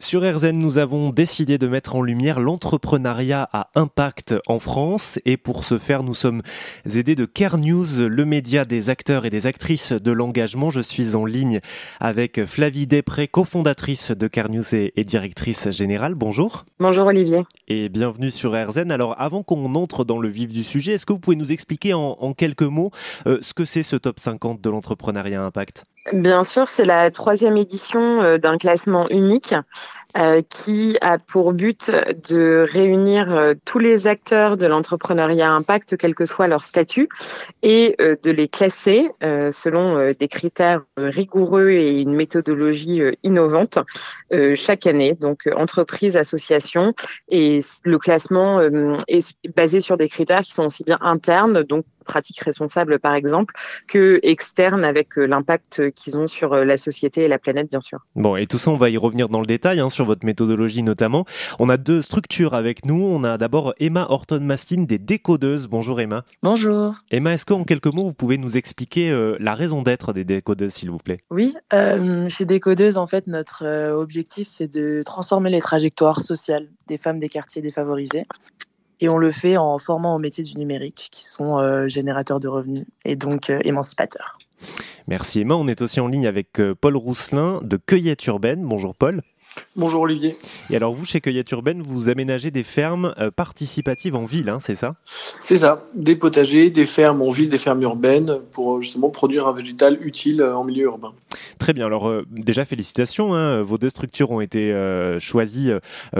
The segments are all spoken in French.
Sur RZN, nous avons décidé de mettre en lumière l'entrepreneuriat à impact en France et pour ce faire, nous sommes aidés de Care News, le média des acteurs et des actrices de l'engagement. Je suis en ligne avec Flavie Després, cofondatrice de Care News et, directrice générale. Bonjour. Bonjour Olivier. Et bienvenue sur RZN. Alors avant qu'on entre dans le vif du sujet, est-ce que vous pouvez nous expliquer en, quelques mots euh, ce que c'est ce top 50 de l'entrepreneuriat à impact? Bien sûr, c'est la troisième édition euh, d'un classement unique euh, qui a pour but de réunir euh, tous les acteurs de l'entrepreneuriat impact, quel que soit leur statut, et de les classer selon des critères rigoureux et une méthodologie innovante chaque année. Donc, entreprise, association, et le classement est basé sur des critères qui sont aussi bien internes, donc pratiques responsables par exemple, que externes avec euh, l'impact qu'ils ont sur euh, la société et la planète bien sûr. Bon, et tout ça, on va y revenir dans le détail, hein, sur votre méthodologie notamment. On a deux structures avec nous. On a d'abord Emma Horton-Mastin des Décodeuses. Bonjour Emma. Bonjour. Emma, est-ce qu'en quelques mots, vous pouvez nous expliquer euh, la raison d'être des Décodeuses, s'il vous plaît? Oui, chez Décodeuses, en fait, notre objectif, c'est de transformer les trajectoires sociales des femmes des quartiers défavorisés. Et on le fait en formant au métier du numérique, qui sont euh, générateurs de revenus et donc euh, émancipateurs. Merci Emma. On est aussi en ligne avec euh, Paul Rousselin de Cueillette Urbaine. Bonjour Paul. Bonjour Olivier. Et alors vous, chez Cueillette Urbaine, vous aménagez des fermes euh, participatives en ville, hein, c'est ça? C'est ça, des potagers, des fermes en ville, des fermes urbaines, pour euh, justement produire un végétal utile euh, en milieu urbain. Très bien, alors déjà félicitations, hein. vos deux structures ont été choisies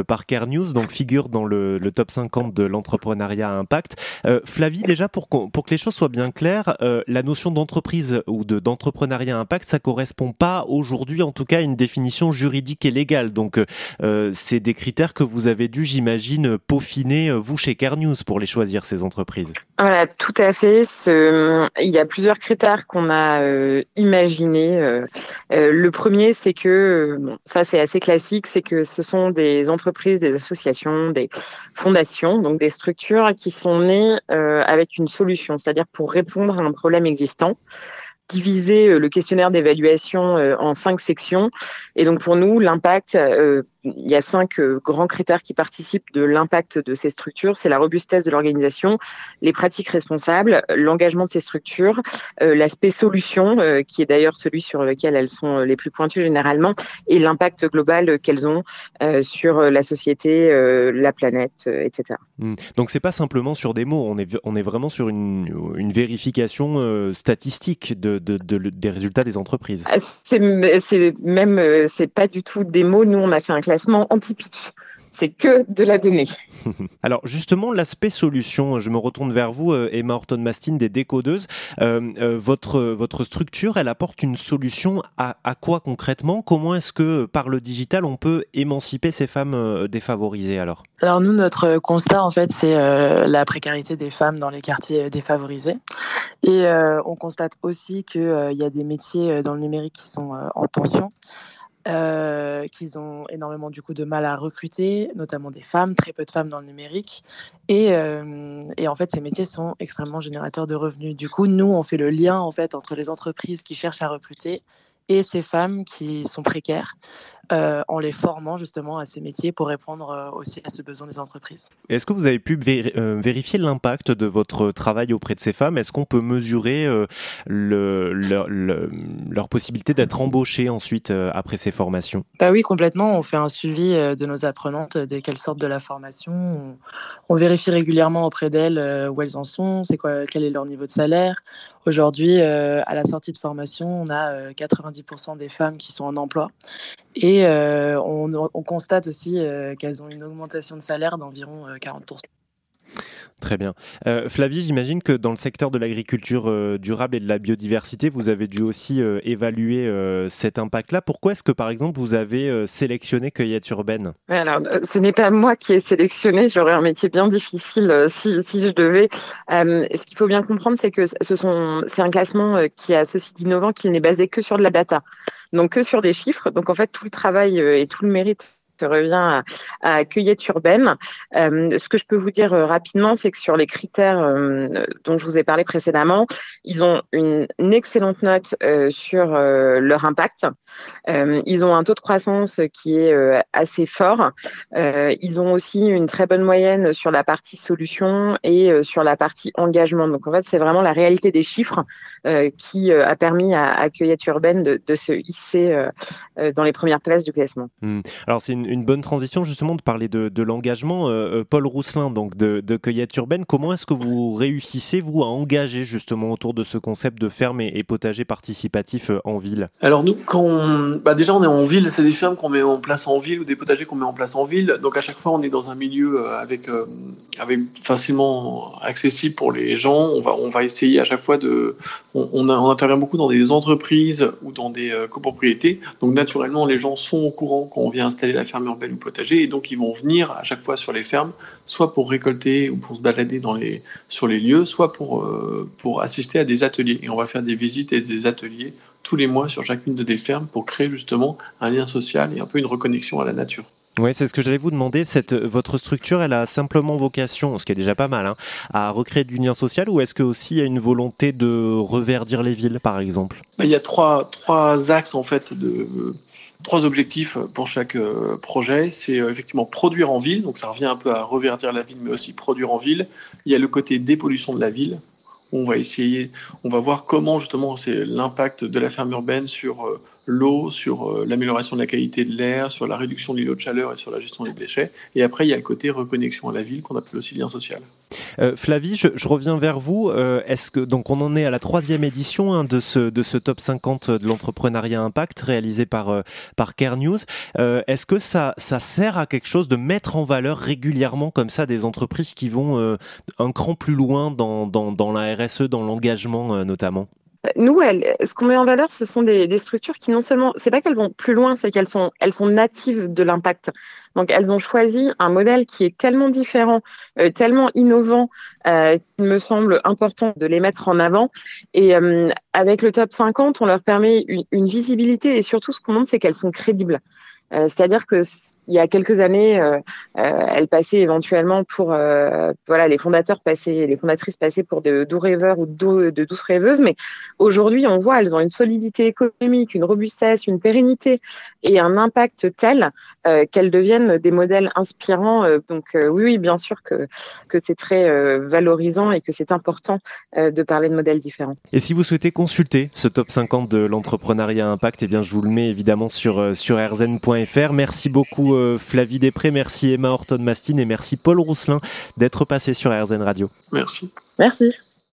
par Care News, donc figurent dans le, top 50 de l'entrepreneuriat à impact. Flavie, déjà pour, pour que les choses soient bien claires, la notion d'entreprise ou d'entrepreneuriat à impact, ça correspond pas aujourd'hui en tout cas à une définition juridique et légale. Donc, euh, c'est des critères que vous avez dû, j'imagine, peaufiner, euh, vous, chez Care News, pour les choisir, ces entreprises. Voilà, tout à fait. Il y a plusieurs critères qu'on a euh, imaginés. le premier, c'est que, ça c'est assez classique, c'est que ce sont des entreprises, des associations, des fondations, donc des structures qui sont nées avec une solution, c'est-à-dire pour répondre à un problème existant diviser euh, le questionnaire d'évaluation euh, en cinq sections. Et donc pour nous, l'impact, euh, il y a cinq grands critères qui participent de l'impact de ces structures. C'est la robustesse de l'organisation, les pratiques responsables, l'engagement de ces structures, l'aspect solution, qui est d'ailleurs celui sur lequel elles sont les plus pointues généralement, et l'impact global qu'elles ont sur la société, la planète, etc. Hmm. Donc c'est pas simplement sur des mots, on est, on est vraiment sur une, une vérification statistique de des résultats des entreprises. Ah, c'est même, euh, c'est pas du tout des mots. Nous, on a fait un classement anti-pitch. C'est que de la donnée. Alors justement, l'aspect solution, je me retourne vers vous, euh, Emma Horton-Mastin des décodeuses. Euh, votre, votre structure, elle apporte une solution à, quoi concrètement? Comment est-ce que par le digital, on peut émanciper ces femmes défavorisées alors? Alors nous, notre constat, en fait, c'est la précarité des femmes dans les quartiers défavorisés. Et euh, on constate aussi qu'il euh, y a des métiers euh, dans le numérique qui sont en tension. Qu'ils ont énormément du coup de mal à recruter, notamment des femmes, très peu de femmes dans le numérique. Et, et, en fait, ces métiers sont extrêmement générateurs de revenus. Du coup, nous, on fait le lien en fait entre les entreprises qui cherchent à recruter et ces femmes qui sont précaires. Euh, en les formant justement à ces métiers pour répondre euh, aussi à ce besoin des entreprises. Est-ce que vous avez pu euh, vérifier l'impact de votre travail auprès de ces femmes? Est-ce qu'on peut mesurer le, leur possibilité d'être embauchées ensuite après ces formations? Bah Oui, complètement. On fait un suivi de nos apprenantes dès qu'elles sortent de la formation. On, vérifie régulièrement auprès d'elles où elles en sont, c'est quoi, quel est leur niveau de salaire. Aujourd'hui, à la sortie de formation, on a 90% des femmes qui sont en emploi. Et euh, on, constate aussi euh, qu'elles ont une augmentation de salaire d'environ 40%. Euh, Très bien. Flavie, j'imagine que dans le secteur de l'agriculture durable et de la biodiversité, vous avez dû aussi évaluer cet impact-là. Pourquoi est-ce que, par exemple, vous avez sélectionné Cueillette Urbaine? Alors, ce n'est pas moi qui ai sélectionné. J'aurais un métier bien difficile si, je devais. ce qu'il faut bien comprendre, c'est que ce sont, c'est un classement qui a ceci d'innovant, qui n'est basé que sur de la data donc que sur des chiffres. Donc en fait, tout le travail euh, et tout le mérite revient à, à cueillette. Euh, ce que je peux vous dire euh, rapidement, c'est que sur les critères dont je vous ai parlé précédemment, ils ont une, excellente note sur leur impact. Ils ont un taux de croissance qui est assez fort. ils ont aussi une très bonne moyenne sur la partie solution et sur la partie engagement. Donc en fait, c'est vraiment la réalité des chiffres qui a permis à, à Cueillette Urbaine de, de se hisser dans les premières places du classement. Mmh. Alors c'est une, une, bonne transition justement de parler de, de l'engagement. Paul Rousselin, donc de, de Cueillette Urbaine, comment est-ce que vous réussissez, vous, à engager justement autour de ce concept de ferme et, potager participatif euh, en ville? Alors nous, quand bah déjà on est en ville, c'est des fermes qu'on met en place en ville ou des potagers qu'on met en place en ville. Donc à chaque fois, on est dans un milieu euh, avec, euh, avec facilement accessible pour les gens. On va, essayer à chaque fois de... On, intervient beaucoup dans des entreprises ou dans des copropriétés. Donc naturellement, les gens sont au courant quand on vient installer la ferme urbaine ou potager et donc ils vont venir à chaque fois sur les fermes, soit pour récolter ou pour se balader sur les lieux, soit euh, pour assister à des ateliers. Et on va faire des visites et des ateliers tous les mois sur chacune de des fermes pour créer justement un lien social et un peu une reconnexion à la nature. Oui, c'est ce que j'allais vous demander. Cette, votre structure, elle a simplement vocation, ce qui est déjà pas mal, hein, à recréer du lien social ou est-ce que aussi il y a une volonté de reverdir les villes, par exemple? Bah, Il y a trois, trois axes en fait de, trois objectifs pour chaque euh, projet. C'est euh, effectivement produire en ville, donc ça revient un peu à reverdir la ville, mais aussi produire en ville. Il y a le côté dépollution de la ville. On va essayer, on va voir comment justement c'est l'impact de la ferme urbaine sur euh, l'eau, sur euh, l'amélioration de la qualité de l'air, sur la réduction de l'îlot de chaleur et sur la gestion des déchets. Et après, il y a le côté reconnexion à la ville qu'on appelle aussi lien social. Euh, Flavie, je, reviens vers vous. Euh, est-ce que donc on en est à la troisième édition hein, de ce de ce top 50 de l'entrepreneuriat impact réalisé par par Care News. Est-ce que ça ça sert à quelque chose de mettre en valeur régulièrement comme ça des entreprises qui vont un cran plus loin dans dans, dans la RSE, dans l'engagement notamment? Nous, ce qu'on met en valeur, ce sont des, structures qui non seulement, c'est pas qu'elles vont plus loin, c'est qu'elles sont, elles sont natives de l'impact. Donc, elles ont choisi un modèle qui est tellement différent, euh, tellement innovant, euh, qu'il me semble important de les mettre en avant. Et euh, avec le top 50, on leur permet une, une visibilité et surtout, ce qu'on montre, c'est qu'elles sont crédibles. Euh, c'est-à-dire que il y a quelques années, euh, euh, elle passait éventuellement pour, voilà, les fondateurs passaient, les fondatrices passaient pour de doux rêveurs ou de, de douces rêveuses, mais aujourd'hui, on voit, elles ont une solidité économique, une robustesse, une pérennité et un impact tel qu'elles deviennent des modèles inspirants. donc oui, oui, bien sûr que que c'est très valorisant et que c'est important de parler de modèles différents. Et si vous souhaitez consulter ce top 50 de l'entrepreneuriat impact, eh bien, je vous le mets évidemment sur sur rzn.fr Merci beaucoup euh, Flavie Després, merci Emma Horton-Mastine et merci Paul Rousselin d'être passé sur RZN Radio. Merci. Merci.